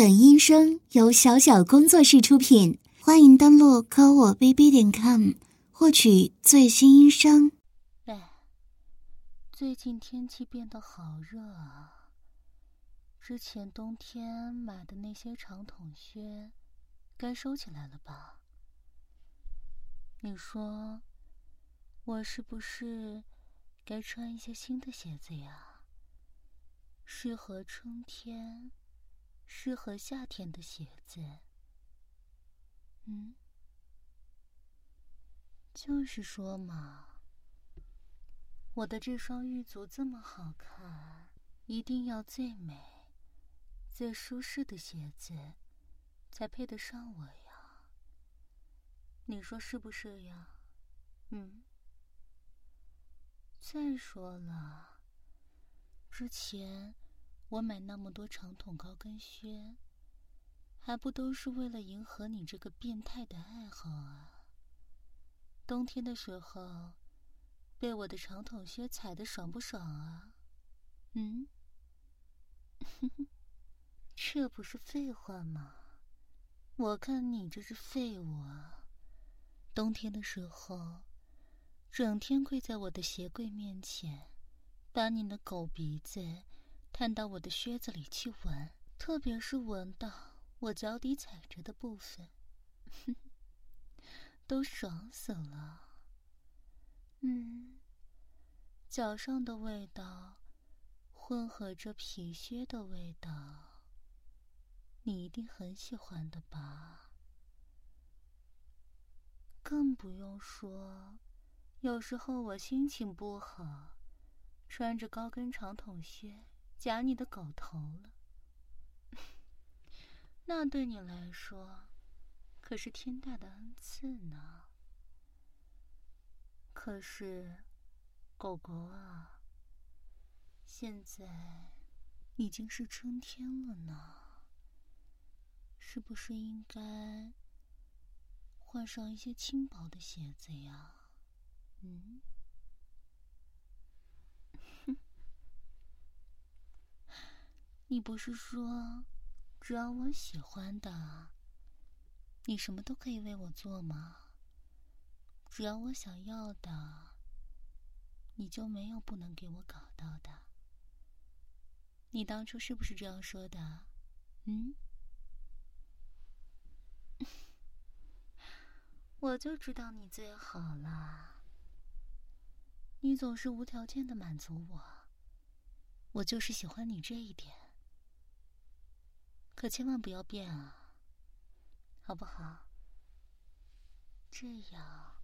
本音声由小小工作室出品，欢迎登录科我 bb 点 com 获取最新音声。哎，最近天气变得好热啊！之前冬天买的那些长筒靴，该收起来了吧？你说，我是不是该穿一些新的鞋子呀？适合春天。适合夏天的鞋子，嗯，就是说嘛，我的这双玉足这么好看，一定要最美、最舒适的鞋子才配得上我呀。你说是不是呀？嗯。再说了，之前。我买那么多长筒高跟靴，还不都是为了迎合你这个变态的爱好啊？冬天的时候，被我的长筒靴踩的爽不爽啊？嗯，这不是废话吗？我看你这是废物啊！冬天的时候，整天跪在我的鞋柜面前，把你的狗鼻子。探到我的靴子里去闻，特别是闻到我脚底踩着的部分，哼 都爽死了。嗯，脚上的味道混合着皮靴的味道，你一定很喜欢的吧？更不用说，有时候我心情不好，穿着高跟长筒靴。夹你的狗头了，那对你来说可是天大的恩赐呢。可是，狗狗啊，现在已经是春天了呢，是不是应该换上一些轻薄的鞋子呀？嗯。你不是说，只要我喜欢的，你什么都可以为我做吗？只要我想要的，你就没有不能给我搞到的。你当初是不是这样说的？嗯？我就知道你最好了。你总是无条件的满足我，我就是喜欢你这一点。可千万不要变啊，好不好？这样，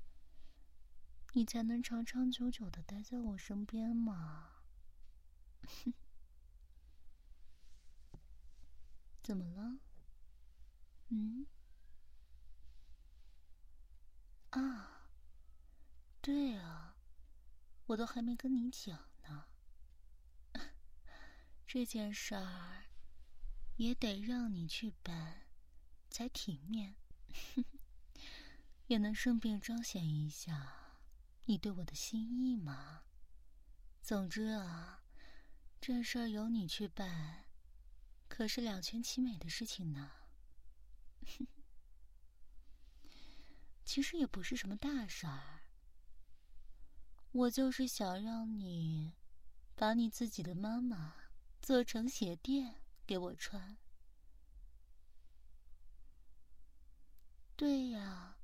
你才能长长久久的待在我身边嘛。怎么了？嗯？啊，对啊，我都还没跟你讲呢，这件事儿。也得让你去办，才体面，也能顺便彰显一下你对我的心意嘛。总之啊，这事儿由你去办，可是两全其美的事情呢。其实也不是什么大事儿，我就是想让你把你自己的妈妈做成鞋垫。给我穿。对呀，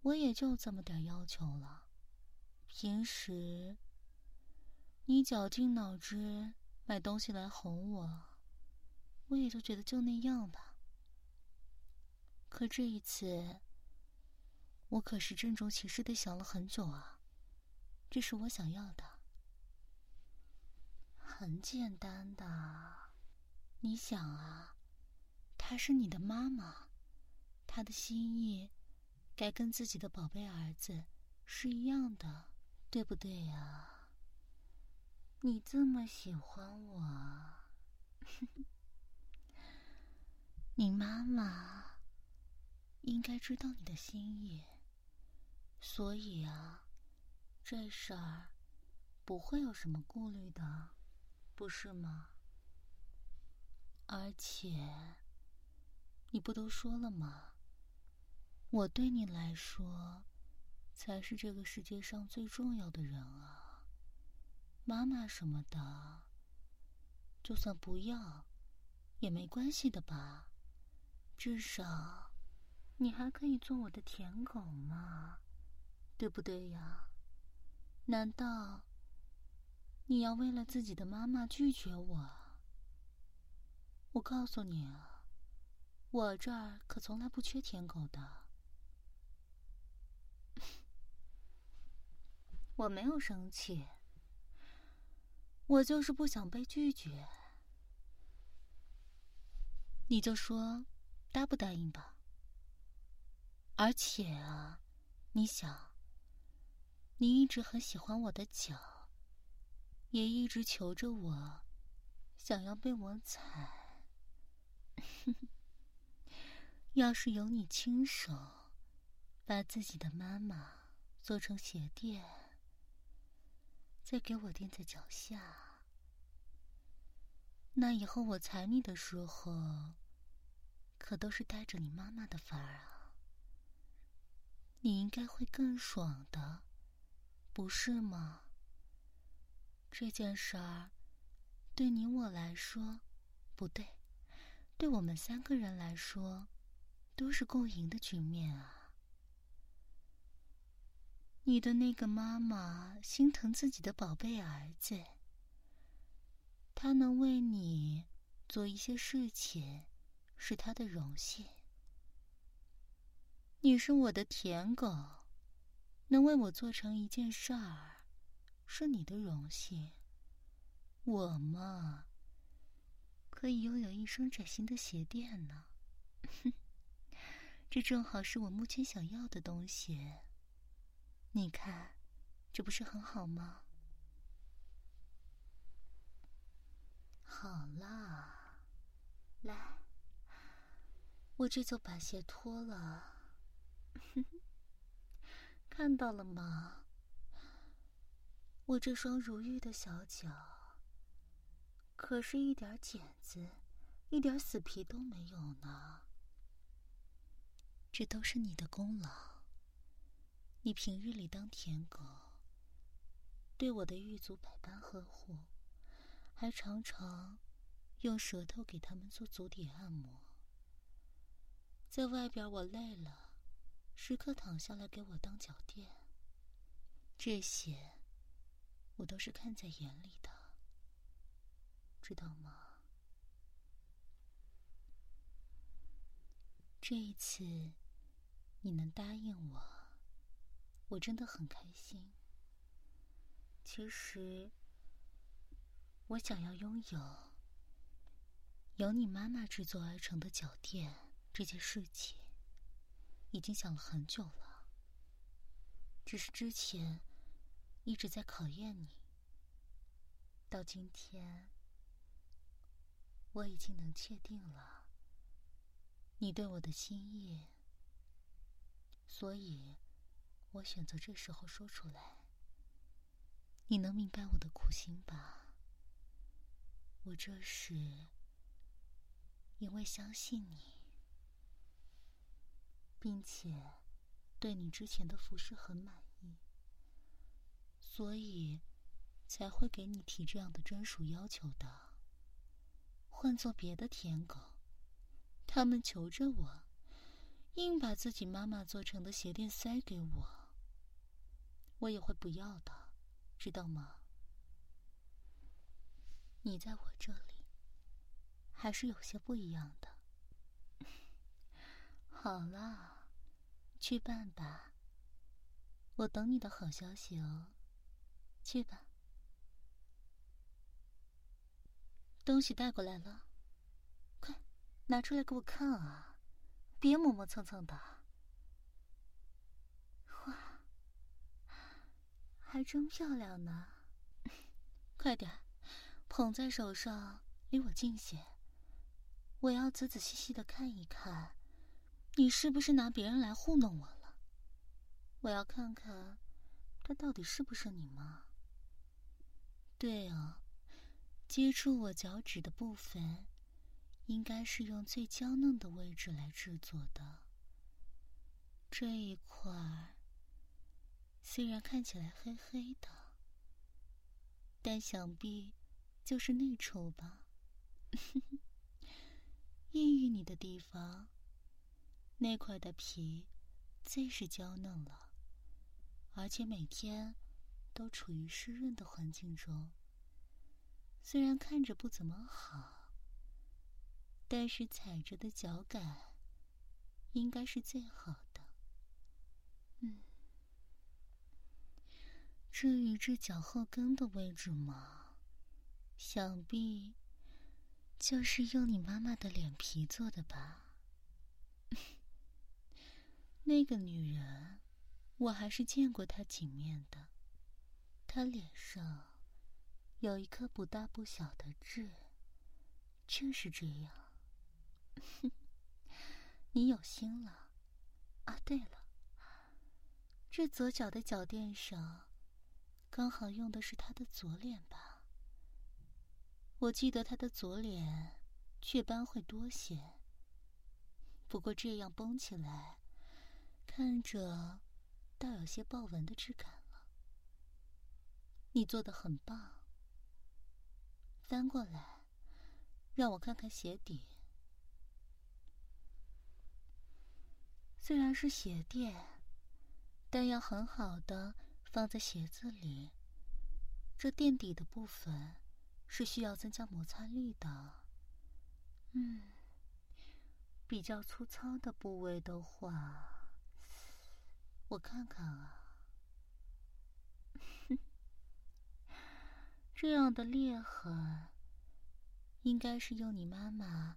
我也就这么点要求了。平时你绞尽脑汁买东西来哄我，我也就觉得就那样吧。可这一次，我可是郑重其事的想了很久啊。这是我想要的，很简单的。你想啊，她是你的妈妈，她的心意该跟自己的宝贝儿子是一样的，对不对呀？你这么喜欢我，你妈妈应该知道你的心意，所以啊，这事儿不会有什么顾虑的，不是吗？而且，你不都说了吗？我对你来说，才是这个世界上最重要的人啊。妈妈什么的，就算不要，也没关系的吧？至少，你还可以做我的舔狗嘛，对不对呀？难道你要为了自己的妈妈拒绝我？我告诉你啊，我这儿可从来不缺舔狗的。我没有生气，我就是不想被拒绝。你就说答不答应吧。而且啊，你想。你一直很喜欢我的脚，也一直求着我，想要被我踩。哼 哼要是有你亲手把自己的妈妈做成鞋垫，再给我垫在脚下，那以后我踩你的时候，可都是带着你妈妈的范儿啊！你应该会更爽的。不是吗？这件事儿，对你我来说，不对，对我们三个人来说，都是共赢的局面啊。你的那个妈妈心疼自己的宝贝儿子，她能为你做一些事情，是她的荣幸。你是我的舔狗。能为我做成一件事儿，是你的荣幸。我嘛，可以拥有一双崭新的鞋垫呢。哼 这正好是我目前想要的东西。你看，这不是很好吗？好啦，来，我这就把鞋脱了。看到了吗？我这双如玉的小脚，可是一点茧子、一点死皮都没有呢。这都是你的功劳。你平日里当舔狗，对我的狱卒百般呵护，还常常用舌头给他们做足底按摩。在外边我累了。时刻躺下来给我当脚垫，这些我都是看在眼里的，知道吗？这一次你能答应我，我真的很开心。其实我想要拥有由你妈妈制作而成的脚垫这件事情。已经想了很久了，只是之前一直在考验你。到今天，我已经能确定了你对我的心意，所以我选择这时候说出来。你能明白我的苦心吧？我这是因为相信你。并且，对你之前的服饰很满意，所以才会给你提这样的专属要求的。换做别的舔狗，他们求着我，硬把自己妈妈做成的鞋垫塞给我，我也会不要的，知道吗？你在我这里，还是有些不一样的。好了。去办吧，我等你的好消息哦。去吧，东西带过来了，快拿出来给我看啊！别磨磨蹭蹭的。哇，还真漂亮呢！快点，捧在手上，离我近些，我要仔仔细细的看一看。你是不是拿别人来糊弄我了？我要看看，他到底是不是你妈？对啊，接触我脚趾的部分，应该是用最娇嫩的位置来制作的。这一块儿虽然看起来黑黑的，但想必就是那处吧。抑郁你的地方，那块的皮最是娇嫩了，而且每天都处于湿润的环境中。虽然看着不怎么好，但是踩着的脚感应该是最好的。嗯，至于这脚后跟的位置嘛，想必就是用你妈妈的脸皮做的吧。那个女人，我还是见过她几面的，她脸上。有一颗不大不小的痣，正是这样。你有心了。啊，对了，这左脚的脚垫上，刚好用的是他的左脸吧？我记得他的左脸雀斑会多些，不过这样绷起来，看着倒有些豹纹的质感了。你做的很棒。翻过来，让我看看鞋底。虽然是鞋垫，但要很好的放在鞋子里。这垫底的部分是需要增加摩擦力的。嗯，比较粗糙的部位的话，我看看啊。这样的裂痕，应该是用你妈妈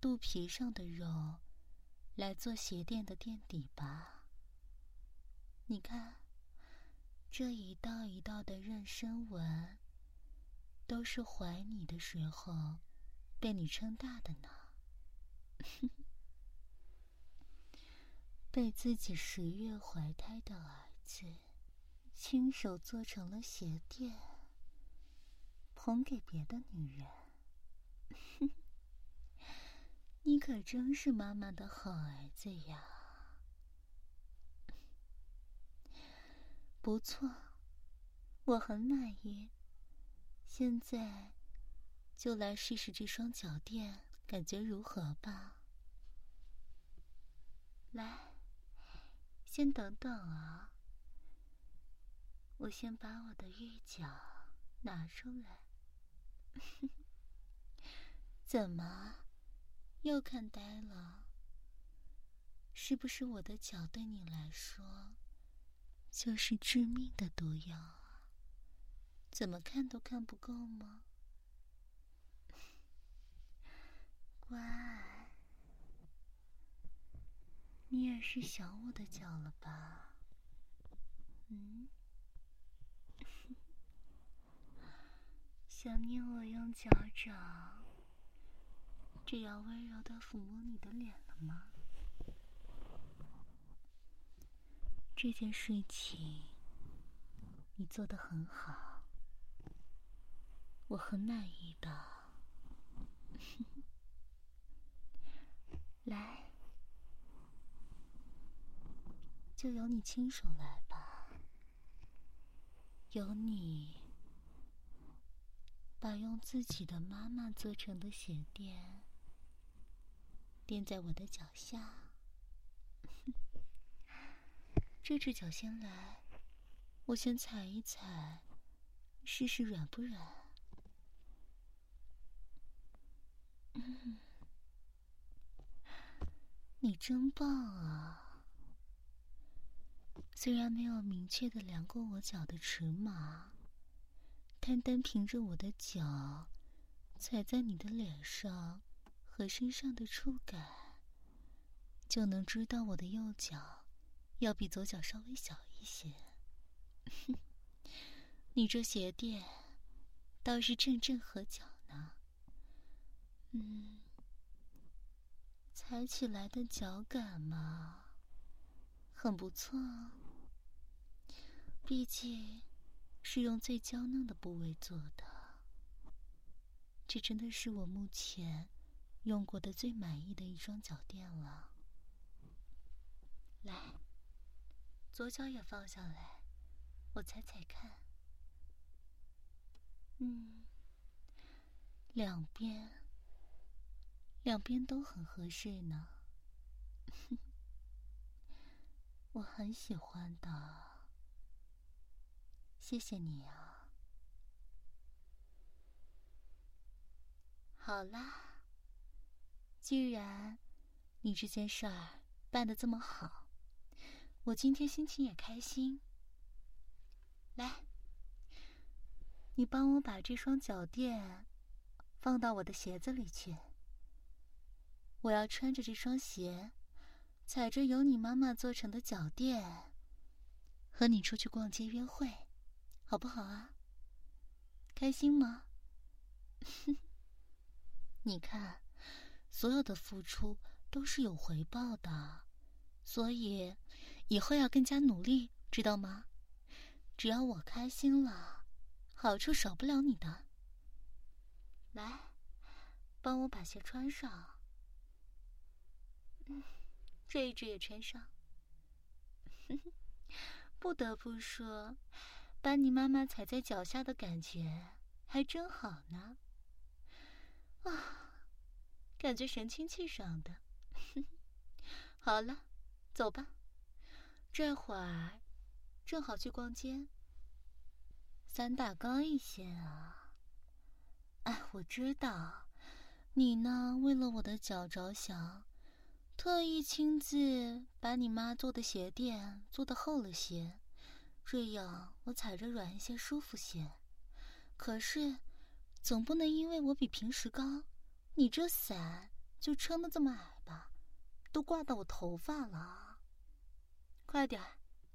肚皮上的肉来做鞋垫的垫底吧？你看，这一道一道的妊娠纹，都是怀你的时候被你撑大的呢。被自己十月怀胎的儿子亲手做成了鞋垫。哄给别的女人，你可真是妈妈的好儿子呀！不错，我很满意。现在就来试试这双脚垫，感觉如何吧？来，先等等啊，我先把我的玉脚拿出来。怎么，又看呆了？是不是我的脚对你来说就是致命的毒药啊？怎么看都看不够吗？乖，你也是想我的脚了吧？想念我用脚掌这样温柔的抚摸你的脸了吗？这件事情你做的很好，我很满意的。来，就由你亲手来吧，由你。把用自己的妈妈做成的鞋垫垫在我的脚下，这只脚先来，我先踩一踩，试试软不软。你真棒啊！虽然没有明确的量过我脚的尺码。单单凭着我的脚踩在你的脸上和身上的触感，就能知道我的右脚要比左脚稍微小一些。哼 你这鞋垫倒是正正合脚呢。嗯，踩起来的脚感嘛，很不错。毕竟。是用最娇嫩的部位做的，这真的是我目前用过的最满意的一双脚垫了。来，左脚也放下来，我踩踩看。嗯，两边，两边都很合适呢。我很喜欢的，谢谢你啊。好啦，既然你这件事儿办的这么好，我今天心情也开心。来，你帮我把这双脚垫放到我的鞋子里去，我要穿着这双鞋。踩着由你妈妈做成的脚垫，和你出去逛街约会，好不好啊？开心吗？你看，所有的付出都是有回报的，所以以后要更加努力，知道吗？只要我开心了，好处少不了你的。来，帮我把鞋穿上。嗯。这一只也穿上。不得不说，把你妈妈踩在脚下的感觉还真好呢。啊，感觉神清气爽的。好了，走吧。这会儿正好去逛街。三大高一些啊。哎，我知道，你呢，为了我的脚着想。特意亲自把你妈做的鞋垫做的厚了些，这样我踩着软一些，舒服些。可是，总不能因为我比平时高，你这伞就撑得这么矮吧？都挂到我头发了。快点，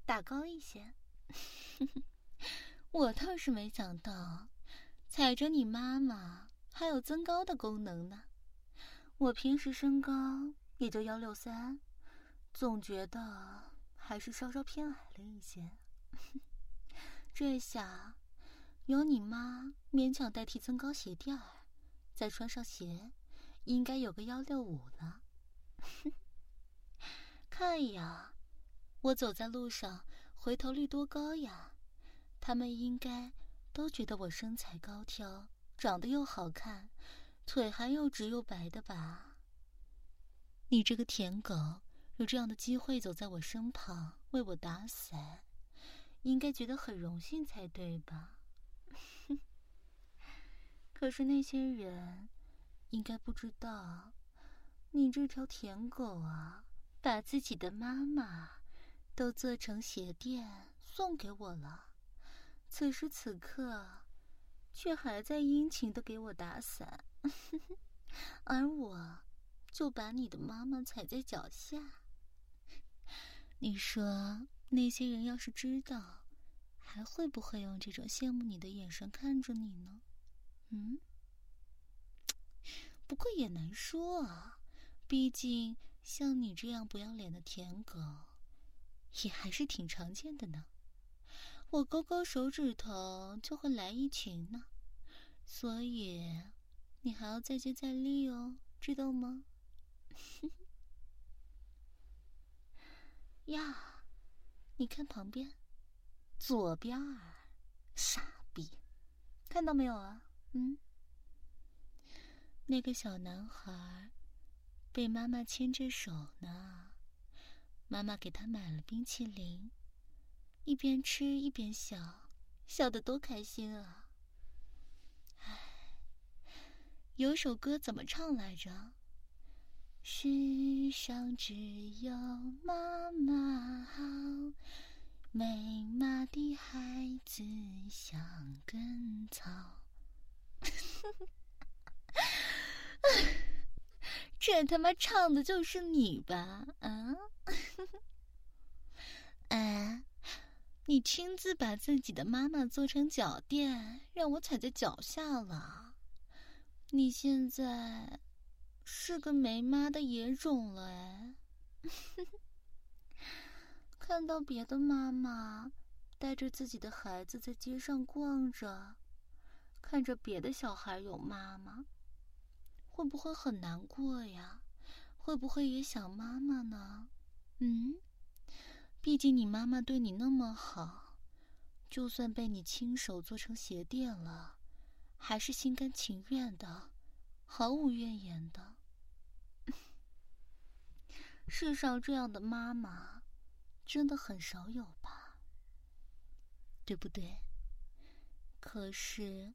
打高一些。我倒是没想到，踩着你妈妈还有增高的功能呢。我平时身高。也就幺六三，总觉得还是稍稍偏矮了一些。这下有你妈勉强代替增高鞋垫儿，再穿上鞋，应该有个幺六五了。看呀，我走在路上回头率多高呀！他们应该都觉得我身材高挑，长得又好看，腿还又直又白的吧？你这个舔狗，有这样的机会走在我身旁为我打伞，应该觉得很荣幸才对吧？可是那些人应该不知道，你这条舔狗啊，把自己的妈妈都做成鞋垫送给我了，此时此刻却还在殷勤的给我打伞，而我。就把你的妈妈踩在脚下。你说那些人要是知道，还会不会用这种羡慕你的眼神看着你呢？嗯。不过也难说啊，毕竟像你这样不要脸的舔狗，也还是挺常见的呢。我勾勾手指头就会来一群呢，所以你还要再接再厉哦，知道吗？呀，你看旁边，左边儿，傻逼，看到没有啊？嗯，那个小男孩被妈妈牵着手呢，妈妈给他买了冰淇淋，一边吃一边笑，笑得多开心啊！哎，有首歌怎么唱来着？世上只有妈妈好，没妈的孩子像根草。这他妈唱的就是你吧？啊？哎，你亲自把自己的妈妈做成脚垫，让我踩在脚下了。你现在？是个没妈的野种了哎！看到别的妈妈带着自己的孩子在街上逛着，看着别的小孩有妈妈，会不会很难过呀？会不会也想妈妈呢？嗯，毕竟你妈妈对你那么好，就算被你亲手做成鞋垫了，还是心甘情愿的，毫无怨言的。世上这样的妈妈，真的很少有吧？对不对？可是，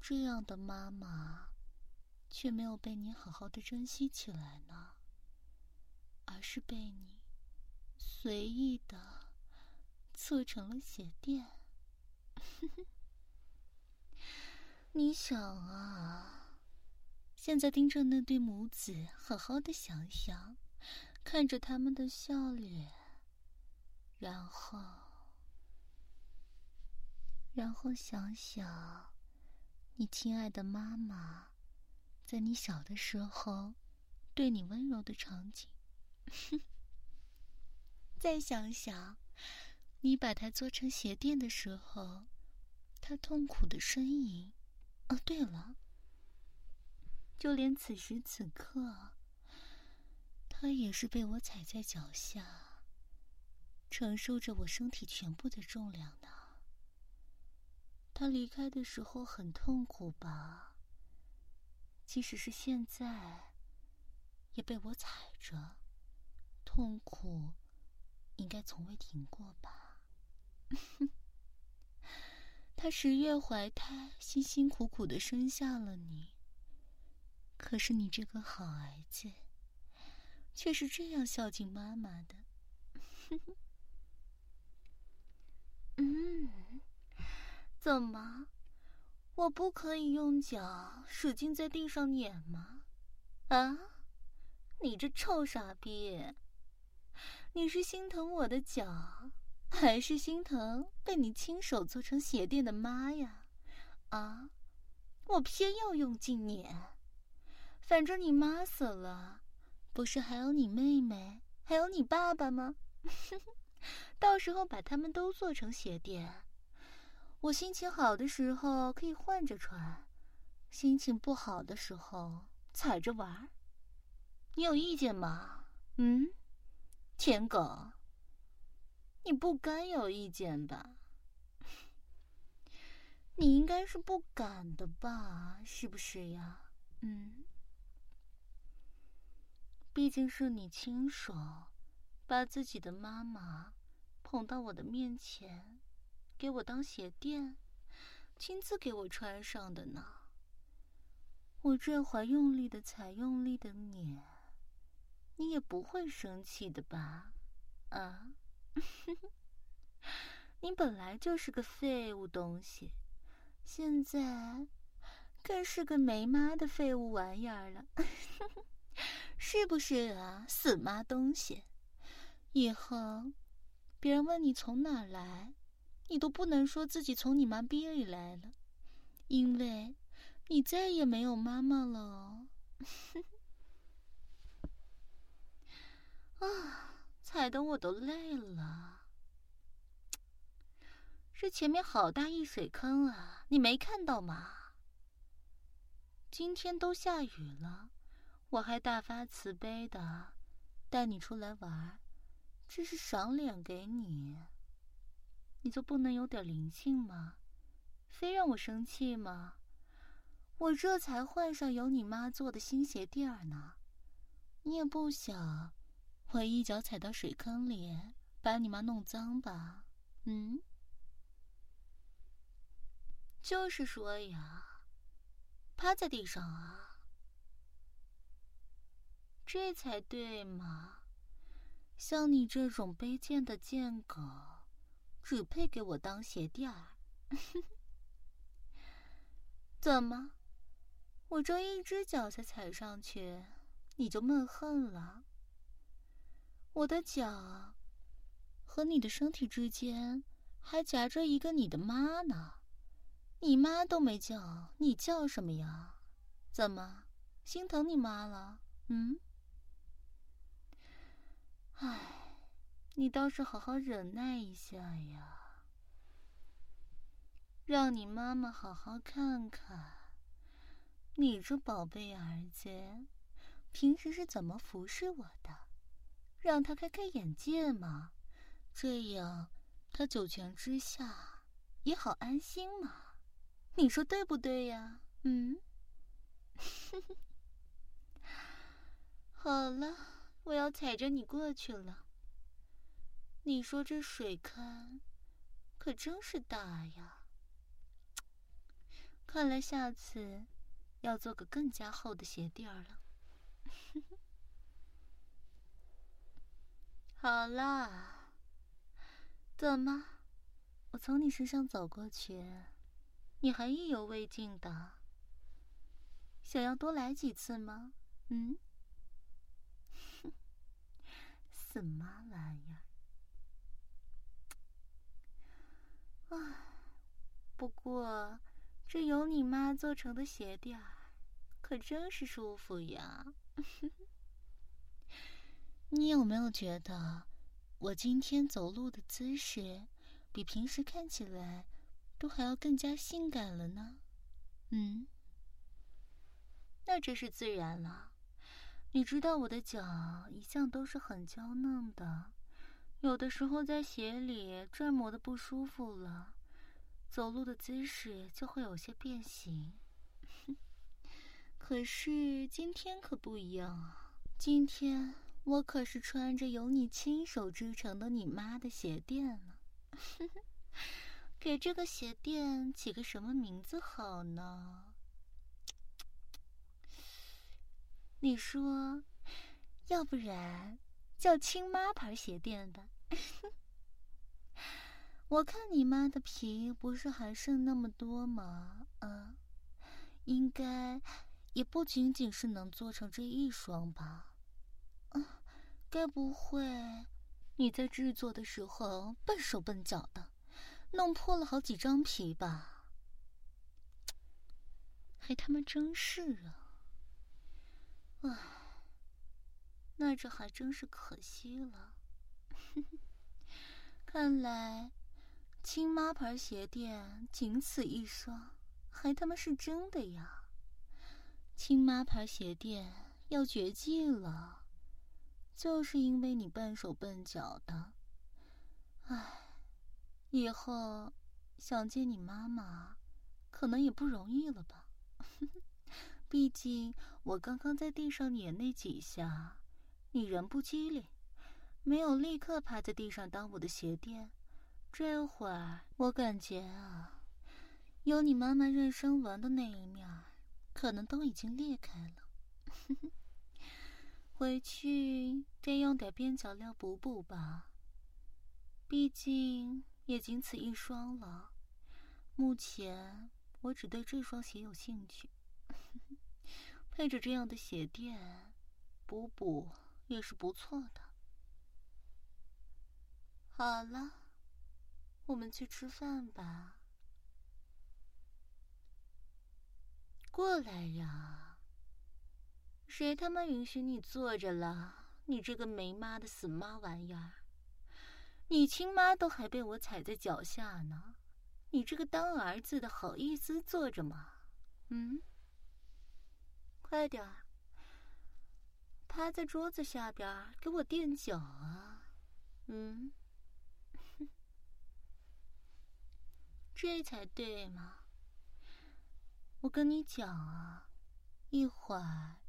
这样的妈妈，却没有被你好好的珍惜起来呢，而是被你随意的做成了鞋垫。你想啊，现在盯着那对母子，好好的想想，看着他们的笑脸，然后。然后想想，你亲爱的妈妈，在你小的时候对你温柔的场景。再想想，你把它做成鞋垫的时候，她痛苦的呻吟。哦，对了，就连此时此刻，他也是被我踩在脚下，承受着我身体全部的重量呢。他离开的时候很痛苦吧？即使是现在，也被我踩着，痛苦应该从未停过吧？他十月怀胎，辛辛苦苦的生下了你，可是你这个好儿子，却是这样孝敬妈妈的。嗯。怎么，我不可以用脚使劲在地上碾吗？啊，你这臭傻逼！你是心疼我的脚，还是心疼被你亲手做成鞋垫的妈呀？啊，我偏要用劲碾，反正你妈死了，不是还有你妹妹，还有你爸爸吗？到时候把他们都做成鞋垫。我心情好的时候可以换着穿，心情不好的时候踩着玩你有意见吗？嗯，舔狗，你不该有意见吧？你应该是不敢的吧？是不是呀？嗯，毕竟是你亲手把自己的妈妈捧到我的面前。给我当鞋垫，亲自给我穿上的呢。我这会用力的踩，用力的碾，你也不会生气的吧？啊？你本来就是个废物东西，现在更是个没妈的废物玩意儿了，是不是啊？死妈东西！以后别人问你从哪来？你都不能说自己从你妈逼里来了，因为你再也没有妈妈了。啊，踩得我都累了。这前面好大一水坑啊，你没看到吗？今天都下雨了，我还大发慈悲的带你出来玩，这是赏脸给你。你就不能有点灵性吗？非让我生气吗？我这才换上有你妈做的新鞋垫儿呢，你也不想我一脚踩到水坑里，把你妈弄脏吧？嗯，就是说呀，趴在地上啊，这才对嘛。像你这种卑贱的贱狗。只配给我当鞋垫儿，怎么？我这一只脚才踩上去，你就闷恨了？我的脚和你的身体之间还夹着一个你的妈呢，你妈都没叫，你叫什么呀？怎么心疼你妈了？嗯？你倒是好好忍耐一下呀，让你妈妈好好看看，你这宝贝儿子，平时是怎么服侍我的？让他开开眼界嘛，这样他九泉之下也好安心嘛。你说对不对呀？嗯。好了，我要踩着你过去了。你说这水坑可真是大呀！看来下次要做个更加厚的鞋垫了。好啦，怎么？我从你身上走过去，你还意犹未尽的？想要多来几次吗？嗯？什么玩意儿？啊，不过这有你妈做成的鞋垫，可真是舒服呀。你有没有觉得我今天走路的姿势比平时看起来都还要更加性感了呢？嗯？那这是自然了。你知道我的脚一向都是很娇嫩的，有的时候在鞋里转磨的不舒服了，走路的姿势就会有些变形。可是今天可不一样啊，今天我可是穿着由你亲手织成的你妈的鞋垫呢。给这个鞋垫起个什么名字好呢？你说，要不然叫亲妈牌鞋垫吧？我看你妈的皮不是还剩那么多吗？啊，应该也不仅仅是能做成这一双吧？啊，该不会你在制作的时候笨手笨脚的，弄破了好几张皮吧？还他妈真是啊！唉，那这还真是可惜了。哼 看来亲妈牌鞋垫仅此一双，还他妈是真的呀！亲妈牌鞋垫要绝迹了，就是因为你笨手笨脚的。唉，以后想见你妈妈，可能也不容易了吧？毕竟我刚刚在地上碾那几下，你人不机灵，没有立刻趴在地上当我的鞋垫。这会儿我感觉啊，有你妈妈妊娠纹的那一面，可能都已经裂开了。回去得用点边角料补补吧。毕竟也仅此一双了，目前我只对这双鞋有兴趣。配着这样的鞋垫，补补也是不错的。好了，我们去吃饭吧。过来呀！谁他妈允许你坐着了？你这个没妈的死妈玩意儿！你亲妈都还被我踩在脚下呢，你这个当儿子的好意思坐着吗？嗯？快点儿，趴在桌子下边给我垫脚啊！嗯，这才对嘛。我跟你讲啊，一会儿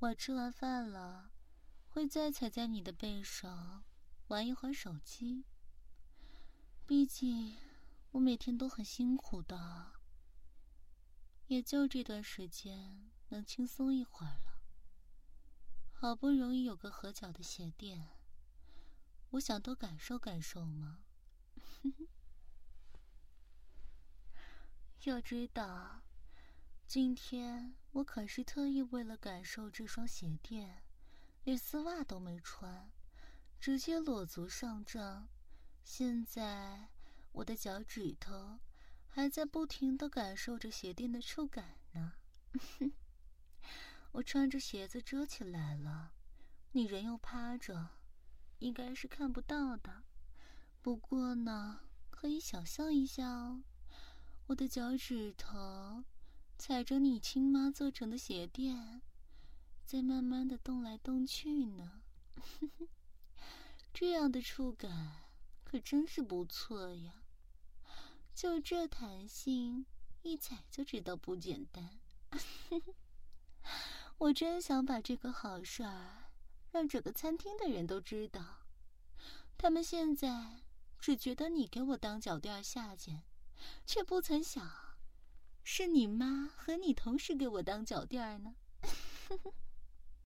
我吃完饭了，会再踩在你的背上玩一会儿手机。毕竟我每天都很辛苦的，也就这段时间。能轻松一会儿了。好不容易有个合脚的鞋垫，我想多感受感受嘛。要知道，今天我可是特意为了感受这双鞋垫，连丝袜都没穿，直接裸足上阵。现在我的脚趾头还在不停的感受着鞋垫的触感呢。我穿着鞋子遮起来了，你人又趴着，应该是看不到的。不过呢，可以想象一下哦，我的脚趾头踩着你亲妈做成的鞋垫，在慢慢的动来动去呢。这样的触感可真是不错呀！就这弹性，一踩就知道不简单。我真想把这个好事儿让整个餐厅的人都知道。他们现在只觉得你给我当脚垫下贱，却不曾想，是你妈和你同时给我当脚垫呢。